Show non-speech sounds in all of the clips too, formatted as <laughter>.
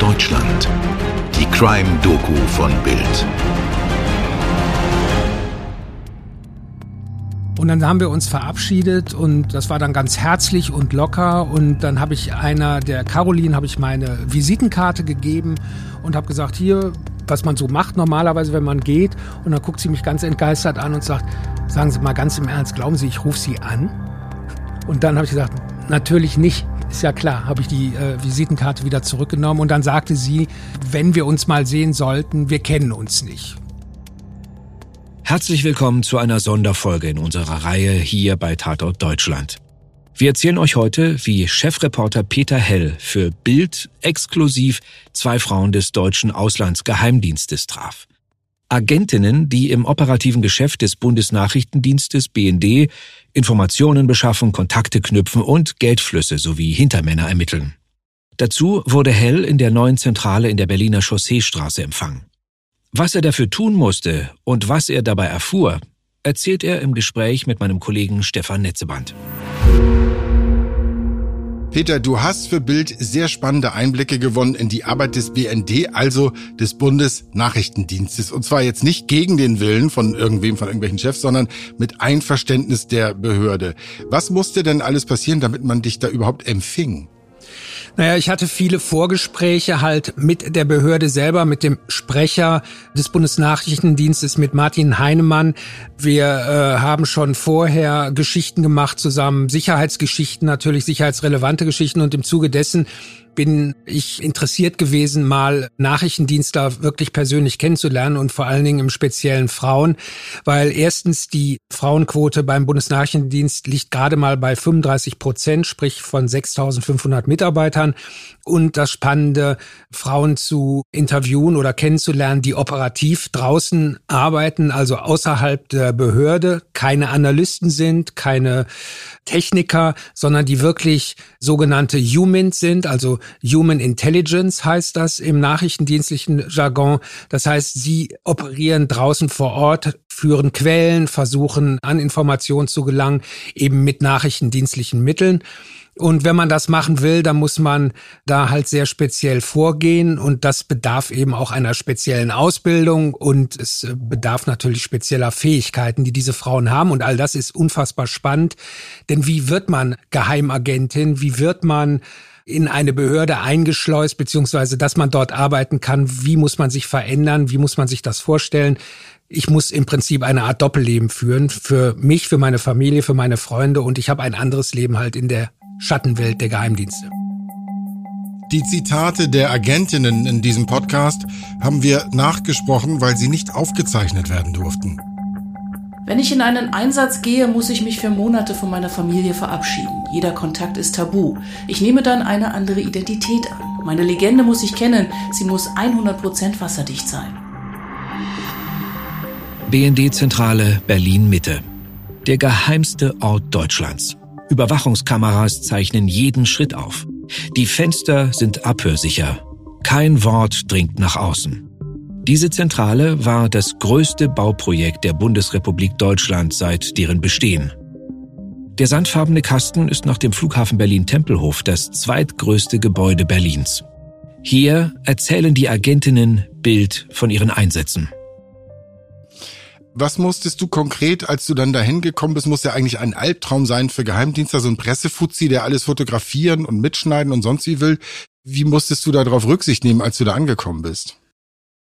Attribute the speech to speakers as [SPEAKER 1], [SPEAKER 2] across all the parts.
[SPEAKER 1] Deutschland. Die Crime-Doku von Bild.
[SPEAKER 2] Und dann haben wir uns verabschiedet und das war dann ganz herzlich und locker. Und dann habe ich einer, der Caroline, habe ich meine Visitenkarte gegeben und habe gesagt, hier, was man so macht normalerweise, wenn man geht. Und dann guckt sie mich ganz entgeistert an und sagt, sagen Sie mal ganz im Ernst, glauben Sie, ich rufe Sie an? Und dann habe ich gesagt, natürlich nicht. Ist ja klar, habe ich die äh, Visitenkarte wieder zurückgenommen und dann sagte sie, wenn wir uns mal sehen sollten, wir kennen uns nicht.
[SPEAKER 3] Herzlich willkommen zu einer Sonderfolge in unserer Reihe hier bei Tatort Deutschland. Wir erzählen euch heute, wie Chefreporter Peter Hell für Bild exklusiv zwei Frauen des deutschen Auslandsgeheimdienstes traf. Agentinnen, die im operativen Geschäft des Bundesnachrichtendienstes BND Informationen beschaffen, Kontakte knüpfen und Geldflüsse sowie Hintermänner ermitteln. Dazu wurde Hell in der neuen Zentrale in der Berliner Chausseestraße empfangen. Was er dafür tun musste und was er dabei erfuhr, erzählt er im Gespräch mit meinem Kollegen Stefan Netzeband.
[SPEAKER 4] Peter, du hast für Bild sehr spannende Einblicke gewonnen in die Arbeit des BND, also des Bundesnachrichtendienstes. Und zwar jetzt nicht gegen den Willen von irgendwem, von irgendwelchen Chefs, sondern mit Einverständnis der Behörde. Was musste denn alles passieren, damit man dich da überhaupt empfing?
[SPEAKER 2] Naja, ich hatte viele Vorgespräche halt mit der Behörde selber, mit dem Sprecher des Bundesnachrichtendienstes, mit Martin Heinemann. Wir äh, haben schon vorher Geschichten gemacht zusammen, Sicherheitsgeschichten natürlich, sicherheitsrelevante Geschichten und im Zuge dessen bin ich interessiert gewesen, mal Nachrichtendienstler wirklich persönlich kennenzulernen und vor allen Dingen im speziellen Frauen, weil erstens die Frauenquote beim Bundesnachrichtendienst liegt gerade mal bei 35 Prozent, sprich von 6.500 Mitarbeitern. Und das Spannende, Frauen zu interviewen oder kennenzulernen, die operativ draußen arbeiten, also außerhalb der Behörde, keine Analysten sind, keine Techniker, sondern die wirklich sogenannte Humans sind, also Human Intelligence heißt das im nachrichtendienstlichen Jargon. Das heißt, sie operieren draußen vor Ort, führen Quellen, versuchen an Informationen zu gelangen, eben mit nachrichtendienstlichen Mitteln. Und wenn man das machen will, dann muss man da halt sehr speziell vorgehen und das bedarf eben auch einer speziellen Ausbildung und es bedarf natürlich spezieller Fähigkeiten, die diese Frauen haben und all das ist unfassbar spannend. Denn wie wird man Geheimagentin? Wie wird man in eine Behörde eingeschleust, beziehungsweise dass man dort arbeiten kann? Wie muss man sich verändern? Wie muss man sich das vorstellen? ich muss im Prinzip eine Art Doppelleben führen für mich, für meine Familie, für meine Freunde und ich habe ein anderes Leben halt in der Schattenwelt der Geheimdienste.
[SPEAKER 4] Die Zitate der Agentinnen in diesem Podcast haben wir nachgesprochen, weil sie nicht aufgezeichnet werden durften.
[SPEAKER 5] Wenn ich in einen Einsatz gehe, muss ich mich für Monate von meiner Familie verabschieden. Jeder Kontakt ist tabu. Ich nehme dann eine andere Identität an. Meine Legende muss ich kennen. Sie muss 100% wasserdicht sein.
[SPEAKER 3] BND-Zentrale Berlin Mitte. Der geheimste Ort Deutschlands. Überwachungskameras zeichnen jeden Schritt auf. Die Fenster sind abhörsicher. Kein Wort dringt nach außen. Diese Zentrale war das größte Bauprojekt der Bundesrepublik Deutschland seit deren Bestehen. Der sandfarbene Kasten ist nach dem Flughafen Berlin-Tempelhof das zweitgrößte Gebäude Berlins. Hier erzählen die Agentinnen Bild von ihren Einsätzen.
[SPEAKER 4] Was musstest du konkret, als du dann dahin gekommen bist, muss ja eigentlich ein Albtraum sein für Geheimdienste, so ein Pressefuzzi, der alles fotografieren und mitschneiden und sonst wie will. Wie musstest du darauf Rücksicht nehmen, als du da angekommen bist?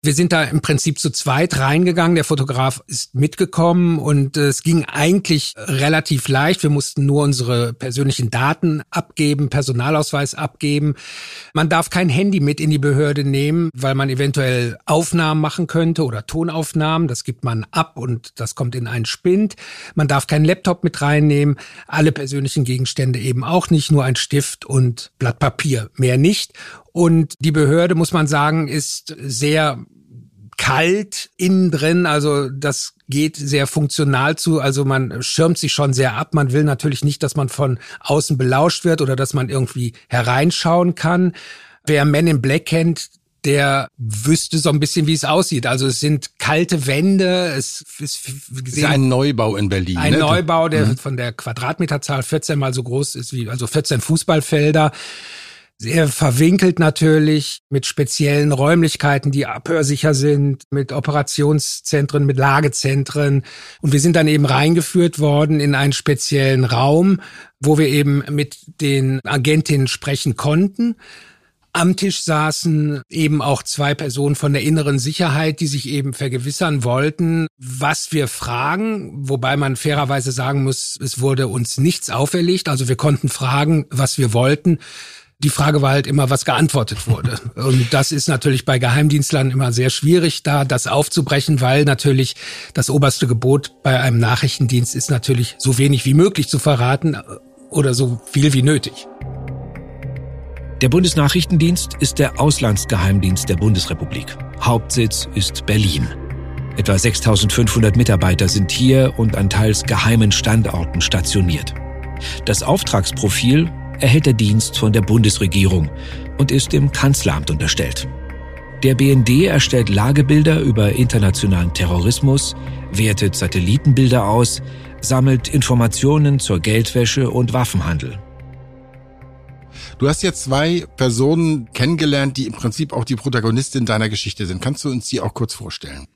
[SPEAKER 2] Wir sind da im Prinzip zu zweit reingegangen. Der Fotograf ist mitgekommen und es ging eigentlich relativ leicht. Wir mussten nur unsere persönlichen Daten abgeben, Personalausweis abgeben. Man darf kein Handy mit in die Behörde nehmen, weil man eventuell Aufnahmen machen könnte oder Tonaufnahmen. Das gibt man ab und das kommt in einen Spind. Man darf keinen Laptop mit reinnehmen. Alle persönlichen Gegenstände eben auch nicht, nur ein Stift und Blatt Papier, mehr nicht. Und die Behörde, muss man sagen, ist sehr kalt innen drin. Also das geht sehr funktional zu. Also man schirmt sich schon sehr ab. Man will natürlich nicht, dass man von außen belauscht wird oder dass man irgendwie hereinschauen kann. Wer Men in Black kennt, der wüsste so ein bisschen, wie es aussieht. Also es sind kalte Wände, es ist,
[SPEAKER 4] gesehen, ist ein Neubau in Berlin.
[SPEAKER 2] Ein ne? Neubau, der mhm. von der Quadratmeterzahl 14 mal so groß ist wie, also 14 Fußballfelder. Sehr verwinkelt natürlich, mit speziellen Räumlichkeiten, die abhörsicher sind, mit Operationszentren, mit Lagezentren. Und wir sind dann eben reingeführt worden in einen speziellen Raum, wo wir eben mit den Agentinnen sprechen konnten. Am Tisch saßen eben auch zwei Personen von der inneren Sicherheit, die sich eben vergewissern wollten, was wir fragen, wobei man fairerweise sagen muss, es wurde uns nichts auferlegt, also wir konnten fragen, was wir wollten. Die Frage war halt immer, was geantwortet wurde. Und das ist natürlich bei Geheimdienstlern immer sehr schwierig, da das aufzubrechen, weil natürlich das oberste Gebot bei einem Nachrichtendienst ist natürlich so wenig wie möglich zu verraten oder so viel wie nötig.
[SPEAKER 3] Der Bundesnachrichtendienst ist der Auslandsgeheimdienst der Bundesrepublik. Hauptsitz ist Berlin. Etwa 6500 Mitarbeiter sind hier und an teils geheimen Standorten stationiert. Das Auftragsprofil erhält der Dienst von der Bundesregierung und ist dem Kanzleramt unterstellt. Der BND erstellt Lagebilder über internationalen Terrorismus, wertet Satellitenbilder aus, sammelt Informationen zur Geldwäsche und Waffenhandel.
[SPEAKER 4] Du hast jetzt zwei Personen kennengelernt, die im Prinzip auch die Protagonistin deiner Geschichte sind. Kannst du uns die auch kurz vorstellen?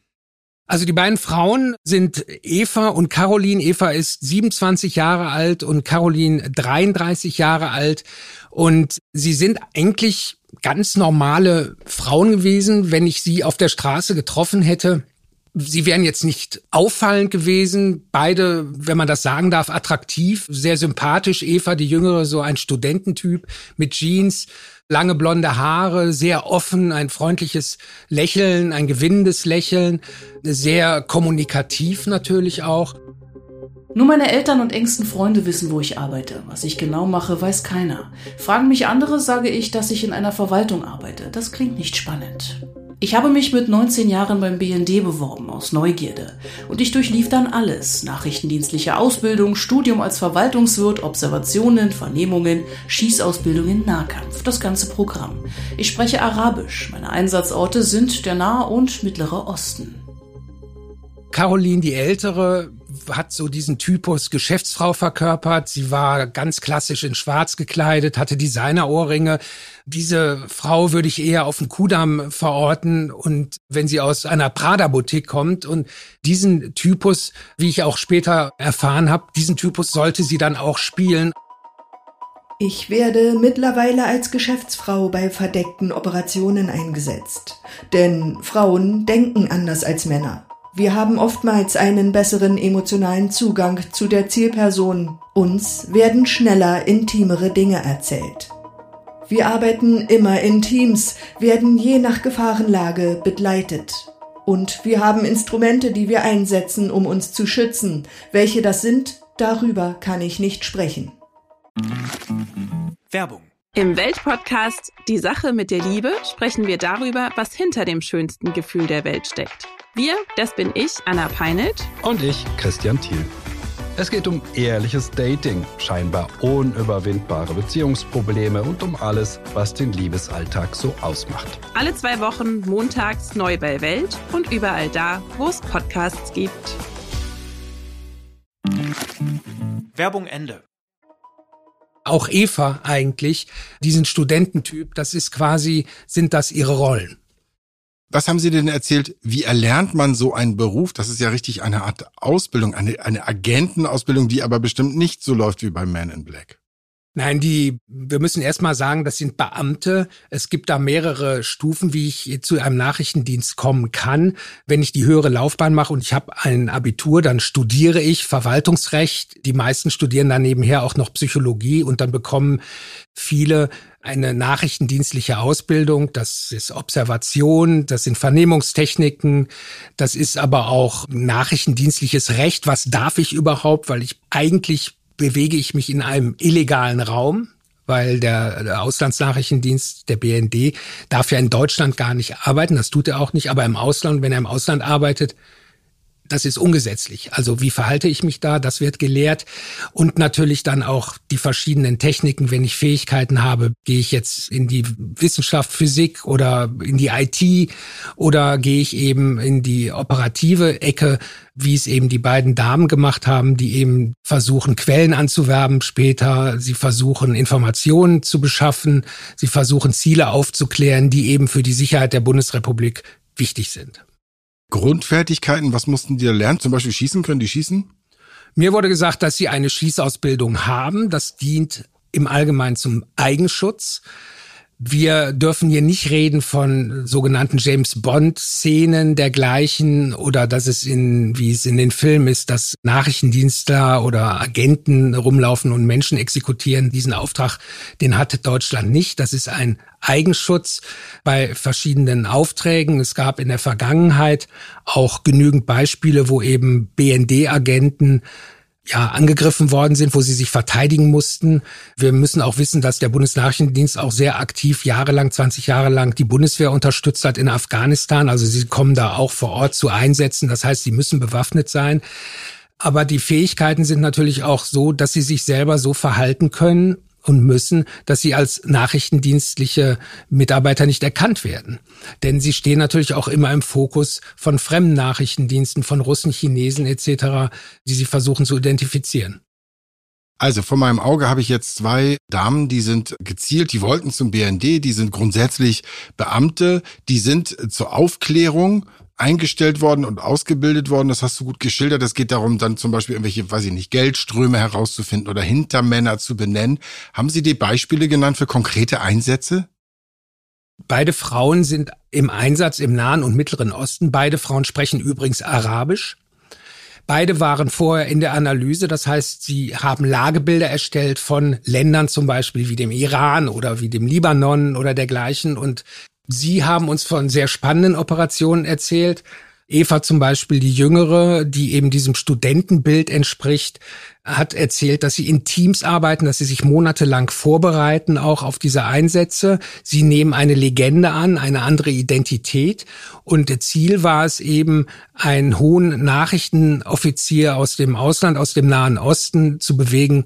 [SPEAKER 2] Also die beiden Frauen sind Eva und Caroline. Eva ist 27 Jahre alt und Caroline 33 Jahre alt. Und sie sind eigentlich ganz normale Frauen gewesen, wenn ich sie auf der Straße getroffen hätte. Sie wären jetzt nicht auffallend gewesen. Beide, wenn man das sagen darf, attraktiv, sehr sympathisch. Eva, die Jüngere, so ein Studententyp mit Jeans, lange blonde Haare, sehr offen, ein freundliches Lächeln, ein gewinnendes Lächeln, sehr kommunikativ natürlich auch.
[SPEAKER 5] Nur meine Eltern und engsten Freunde wissen, wo ich arbeite. Was ich genau mache, weiß keiner. Fragen mich andere, sage ich, dass ich in einer Verwaltung arbeite. Das klingt nicht spannend. Ich habe mich mit 19 Jahren beim BND beworben, aus Neugierde. Und ich durchlief dann alles. Nachrichtendienstliche Ausbildung, Studium als Verwaltungswirt, Observationen, Vernehmungen, Schießausbildung in Nahkampf. Das ganze Programm. Ich spreche Arabisch. Meine Einsatzorte sind der Nahe und Mittlere Osten.
[SPEAKER 2] Caroline, die Ältere, hat so diesen Typus Geschäftsfrau verkörpert. Sie war ganz klassisch in Schwarz gekleidet, hatte Designerohrringe. Diese Frau würde ich eher auf den Kudamm verorten und wenn sie aus einer Prada-Boutique kommt und diesen Typus, wie ich auch später erfahren habe, diesen Typus sollte sie dann auch spielen.
[SPEAKER 6] Ich werde mittlerweile als Geschäftsfrau bei verdeckten Operationen eingesetzt. Denn Frauen denken anders als Männer. Wir haben oftmals einen besseren emotionalen Zugang zu der Zielperson. Uns werden schneller intimere Dinge erzählt. Wir arbeiten immer in Teams, werden je nach Gefahrenlage begleitet. Und wir haben Instrumente, die wir einsetzen, um uns zu schützen. Welche das sind, darüber kann ich nicht sprechen.
[SPEAKER 7] Werbung. Im Weltpodcast Die Sache mit der Liebe sprechen wir darüber, was hinter dem schönsten Gefühl der Welt steckt. Wir, das bin ich, Anna Peinelt.
[SPEAKER 8] Und ich, Christian Thiel. Es geht um ehrliches Dating, scheinbar unüberwindbare Beziehungsprobleme und um alles, was den Liebesalltag so ausmacht.
[SPEAKER 7] Alle zwei Wochen montags neu bei Welt und überall da, wo es Podcasts gibt.
[SPEAKER 2] Werbung Ende. Auch Eva eigentlich, diesen Studententyp, das ist quasi, sind das ihre Rollen.
[SPEAKER 4] Was haben Sie denn erzählt? Wie erlernt man so einen Beruf? Das ist ja richtig eine Art Ausbildung, eine, eine Agentenausbildung, die aber bestimmt nicht so läuft wie beim Man in Black.
[SPEAKER 2] Nein, die, wir müssen erstmal sagen, das sind Beamte. Es gibt da mehrere Stufen, wie ich zu einem Nachrichtendienst kommen kann. Wenn ich die höhere Laufbahn mache und ich habe ein Abitur, dann studiere ich Verwaltungsrecht. Die meisten studieren dann nebenher auch noch Psychologie und dann bekommen viele eine nachrichtendienstliche Ausbildung. Das ist Observation, das sind Vernehmungstechniken, das ist aber auch nachrichtendienstliches Recht. Was darf ich überhaupt? Weil ich eigentlich bewege ich mich in einem illegalen Raum, weil der, Auslandsnachrichtendienst, der BND, darf ja in Deutschland gar nicht arbeiten. Das tut er auch nicht. Aber im Ausland, wenn er im Ausland arbeitet, das ist ungesetzlich. Also wie verhalte ich mich da? Das wird gelehrt. Und natürlich dann auch die verschiedenen Techniken. Wenn ich Fähigkeiten habe, gehe ich jetzt in die Wissenschaft, Physik oder in die IT oder gehe ich eben in die operative Ecke, wie es eben die beiden Damen gemacht haben, die eben versuchen, Quellen anzuwerben später. Sie versuchen, Informationen zu beschaffen. Sie versuchen, Ziele aufzuklären, die eben für die Sicherheit der Bundesrepublik wichtig sind.
[SPEAKER 4] Grundfertigkeiten, was mussten die da lernen? Zum Beispiel schießen, können die schießen?
[SPEAKER 2] Mir wurde gesagt, dass sie eine Schießausbildung haben. Das dient im Allgemeinen zum Eigenschutz. Wir dürfen hier nicht reden von sogenannten James Bond Szenen dergleichen oder dass es in, wie es in den Filmen ist, dass Nachrichtendienstler oder Agenten rumlaufen und Menschen exekutieren. Diesen Auftrag, den hatte Deutschland nicht. Das ist ein Eigenschutz bei verschiedenen Aufträgen. Es gab in der Vergangenheit auch genügend Beispiele, wo eben BND-Agenten ja, angegriffen worden sind, wo sie sich verteidigen mussten. Wir müssen auch wissen, dass der Bundesnachrichtendienst auch sehr aktiv jahrelang, 20 Jahre lang die Bundeswehr unterstützt hat in Afghanistan. Also sie kommen da auch vor Ort zu Einsätzen. Das heißt, sie müssen bewaffnet sein. Aber die Fähigkeiten sind natürlich auch so, dass sie sich selber so verhalten können und müssen, dass sie als nachrichtendienstliche Mitarbeiter nicht erkannt werden. Denn sie stehen natürlich auch immer im Fokus von fremden Nachrichtendiensten, von Russen, Chinesen etc., die sie versuchen zu identifizieren.
[SPEAKER 4] Also vor meinem Auge habe ich jetzt zwei Damen, die sind gezielt, die wollten zum BND, die sind grundsätzlich Beamte, die sind zur Aufklärung eingestellt worden und ausgebildet worden. Das hast du gut geschildert. Es geht darum, dann zum Beispiel irgendwelche, weiß ich nicht, Geldströme herauszufinden oder Hintermänner zu benennen. Haben Sie die Beispiele genannt für konkrete Einsätze?
[SPEAKER 2] Beide Frauen sind im Einsatz im Nahen und Mittleren Osten. Beide Frauen sprechen übrigens Arabisch. Beide waren vorher in der Analyse, das heißt, sie haben Lagebilder erstellt von Ländern zum Beispiel wie dem Iran oder wie dem Libanon oder dergleichen und Sie haben uns von sehr spannenden Operationen erzählt. Eva zum Beispiel, die Jüngere, die eben diesem Studentenbild entspricht, hat erzählt, dass sie in Teams arbeiten, dass sie sich monatelang vorbereiten, auch auf diese Einsätze. Sie nehmen eine Legende an, eine andere Identität. Und Ziel war es eben, einen hohen Nachrichtenoffizier aus dem Ausland, aus dem Nahen Osten zu bewegen,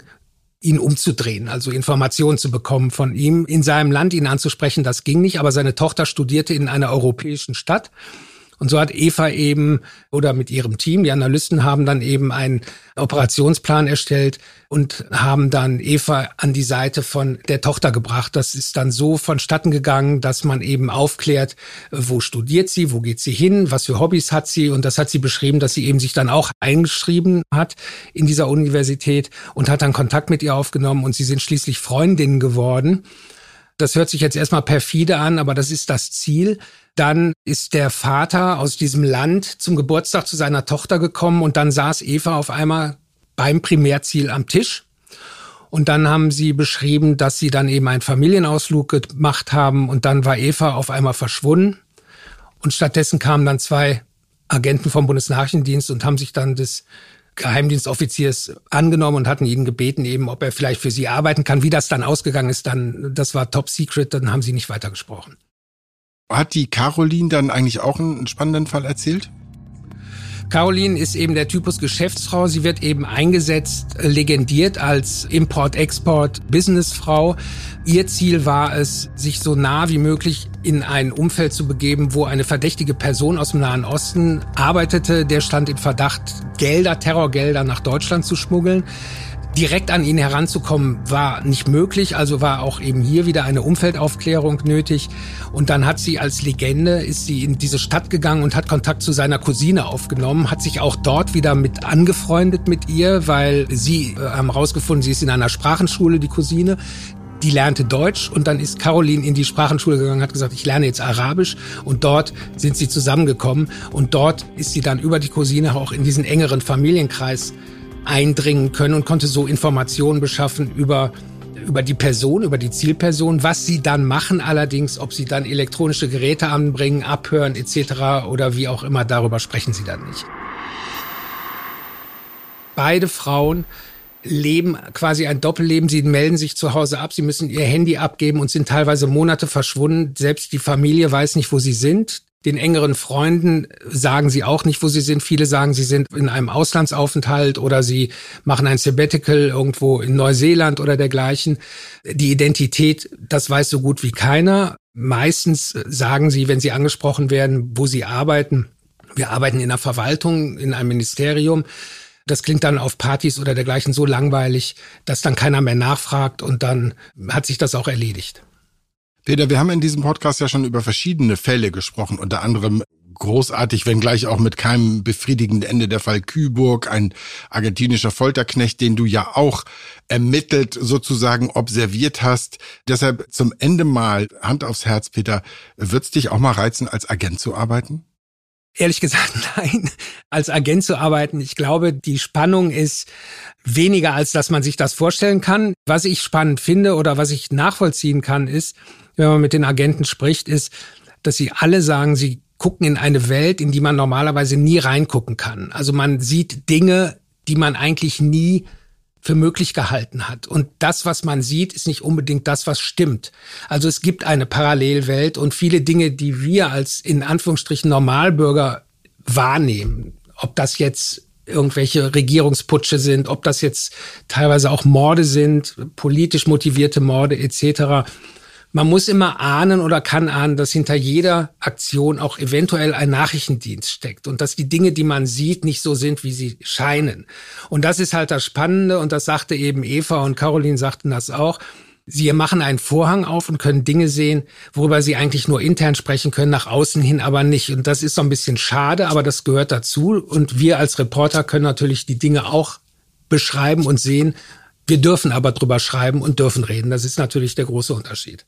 [SPEAKER 2] ihn umzudrehen, also Informationen zu bekommen von ihm, in seinem Land ihn anzusprechen, das ging nicht, aber seine Tochter studierte in einer europäischen Stadt und so hat Eva eben oder mit ihrem Team, die Analysten haben dann eben einen Operationsplan erstellt und haben dann Eva an die Seite von der Tochter gebracht. Das ist dann so vonstatten gegangen, dass man eben aufklärt, wo studiert sie, wo geht sie hin, was für Hobbys hat sie und das hat sie beschrieben, dass sie eben sich dann auch eingeschrieben hat in dieser Universität und hat dann Kontakt mit ihr aufgenommen und sie sind schließlich Freundinnen geworden. Das hört sich jetzt erstmal perfide an, aber das ist das Ziel. Dann ist der Vater aus diesem Land zum Geburtstag zu seiner Tochter gekommen und dann saß Eva auf einmal beim Primärziel am Tisch. Und dann haben sie beschrieben, dass sie dann eben einen Familienausflug gemacht haben und dann war Eva auf einmal verschwunden. Und stattdessen kamen dann zwei Agenten vom Bundesnachrichtendienst und haben sich dann des Geheimdienstoffiziers angenommen und hatten ihn gebeten, eben, ob er vielleicht für sie arbeiten kann. Wie das dann ausgegangen ist, dann, das war top secret, dann haben sie nicht weitergesprochen.
[SPEAKER 4] Hat die Caroline dann eigentlich auch einen spannenden Fall erzählt?
[SPEAKER 2] Caroline ist eben der Typus Geschäftsfrau. Sie wird eben eingesetzt, legendiert als Import-Export-Businessfrau. Ihr Ziel war es, sich so nah wie möglich in ein Umfeld zu begeben, wo eine verdächtige Person aus dem Nahen Osten arbeitete. Der stand im Verdacht, Gelder, Terrorgelder nach Deutschland zu schmuggeln direkt an ihn heranzukommen war nicht möglich, also war auch eben hier wieder eine Umfeldaufklärung nötig. Und dann hat sie als Legende, ist sie in diese Stadt gegangen und hat Kontakt zu seiner Cousine aufgenommen, hat sich auch dort wieder mit angefreundet mit ihr, weil sie äh, haben rausgefunden, sie ist in einer Sprachenschule, die Cousine. Die lernte Deutsch und dann ist Caroline in die Sprachenschule gegangen, hat gesagt, ich lerne jetzt Arabisch und dort sind sie zusammengekommen und dort ist sie dann über die Cousine auch in diesen engeren Familienkreis eindringen können und konnte so Informationen beschaffen über über die Person, über die Zielperson, was sie dann machen allerdings, ob sie dann elektronische Geräte anbringen, abhören etc. oder wie auch immer, darüber sprechen sie dann nicht. Beide Frauen leben quasi ein Doppelleben. Sie melden sich zu Hause ab, sie müssen ihr Handy abgeben und sind teilweise Monate verschwunden. Selbst die Familie weiß nicht, wo sie sind. Den engeren Freunden sagen sie auch nicht, wo sie sind. Viele sagen, sie sind in einem Auslandsaufenthalt oder sie machen ein Sabbatical irgendwo in Neuseeland oder dergleichen. Die Identität, das weiß so gut wie keiner. Meistens sagen sie, wenn sie angesprochen werden, wo sie arbeiten. Wir arbeiten in der Verwaltung, in einem Ministerium. Das klingt dann auf Partys oder dergleichen so langweilig, dass dann keiner mehr nachfragt und dann hat sich das auch erledigt.
[SPEAKER 4] Peter, wir haben in diesem Podcast ja schon über verschiedene Fälle gesprochen, unter anderem großartig, wenngleich auch mit keinem befriedigenden Ende der Fall Kühlburg, ein argentinischer Folterknecht, den du ja auch ermittelt sozusagen observiert hast. Deshalb zum Ende mal Hand aufs Herz, Peter, wird's dich auch mal reizen, als Agent zu arbeiten?
[SPEAKER 2] Ehrlich gesagt, <laughs> nein, als Agent zu arbeiten. Ich glaube, die Spannung ist weniger, als dass man sich das vorstellen kann. Was ich spannend finde oder was ich nachvollziehen kann, ist, wenn man mit den Agenten spricht, ist, dass sie alle sagen, sie gucken in eine Welt, in die man normalerweise nie reingucken kann. Also man sieht Dinge, die man eigentlich nie für möglich gehalten hat. Und das, was man sieht, ist nicht unbedingt das, was stimmt. Also es gibt eine Parallelwelt und viele Dinge, die wir als in Anführungsstrichen Normalbürger wahrnehmen, ob das jetzt irgendwelche Regierungsputsche sind, ob das jetzt teilweise auch Morde sind, politisch motivierte Morde etc man muss immer ahnen oder kann ahnen, dass hinter jeder Aktion auch eventuell ein Nachrichtendienst steckt und dass die Dinge, die man sieht, nicht so sind, wie sie scheinen. Und das ist halt das Spannende und das sagte eben Eva und Caroline sagten das auch. Sie machen einen Vorhang auf und können Dinge sehen, worüber sie eigentlich nur intern sprechen können, nach außen hin aber nicht. Und das ist so ein bisschen schade, aber das gehört dazu. Und wir als Reporter können natürlich die Dinge auch beschreiben und sehen. Wir dürfen aber drüber schreiben und dürfen reden. Das ist natürlich der große Unterschied.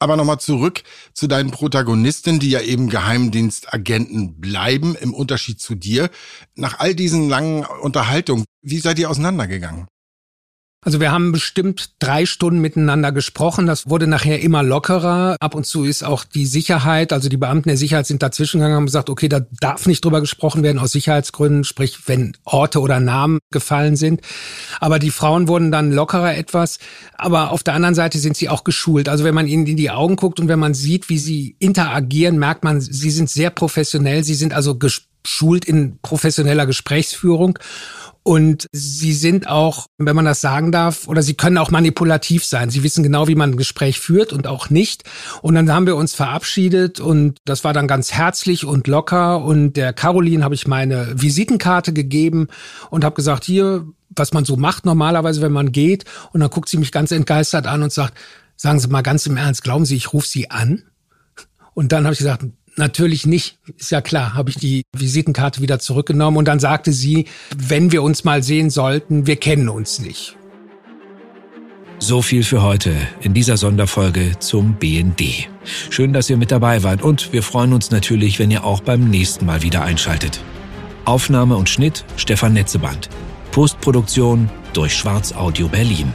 [SPEAKER 4] Aber nochmal zurück zu deinen Protagonisten, die ja eben Geheimdienstagenten bleiben, im Unterschied zu dir. Nach all diesen langen Unterhaltungen, wie seid ihr auseinandergegangen?
[SPEAKER 2] Also wir haben bestimmt drei Stunden miteinander gesprochen. Das wurde nachher immer lockerer. Ab und zu ist auch die Sicherheit, also die Beamten der Sicherheit sind dazwischen gegangen und gesagt, okay, da darf nicht drüber gesprochen werden aus Sicherheitsgründen, sprich, wenn Orte oder Namen gefallen sind. Aber die Frauen wurden dann lockerer etwas. Aber auf der anderen Seite sind sie auch geschult. Also wenn man ihnen in die Augen guckt und wenn man sieht, wie sie interagieren, merkt man, sie sind sehr professionell. Sie sind also geschult in professioneller Gesprächsführung. Und sie sind auch, wenn man das sagen darf, oder sie können auch manipulativ sein. Sie wissen genau, wie man ein Gespräch führt und auch nicht. Und dann haben wir uns verabschiedet und das war dann ganz herzlich und locker. Und der Caroline habe ich meine Visitenkarte gegeben und habe gesagt, hier, was man so macht normalerweise, wenn man geht. Und dann guckt sie mich ganz entgeistert an und sagt, sagen Sie mal ganz im Ernst, glauben Sie, ich rufe Sie an? Und dann habe ich gesagt, Natürlich nicht, ist ja klar, habe ich die Visitenkarte wieder zurückgenommen und dann sagte sie, wenn wir uns mal sehen sollten, wir kennen uns nicht.
[SPEAKER 3] So viel für heute in dieser Sonderfolge zum BND. Schön, dass ihr mit dabei wart und wir freuen uns natürlich, wenn ihr auch beim nächsten Mal wieder einschaltet. Aufnahme und Schnitt Stefan Netzeband. Postproduktion durch Schwarz Audio Berlin.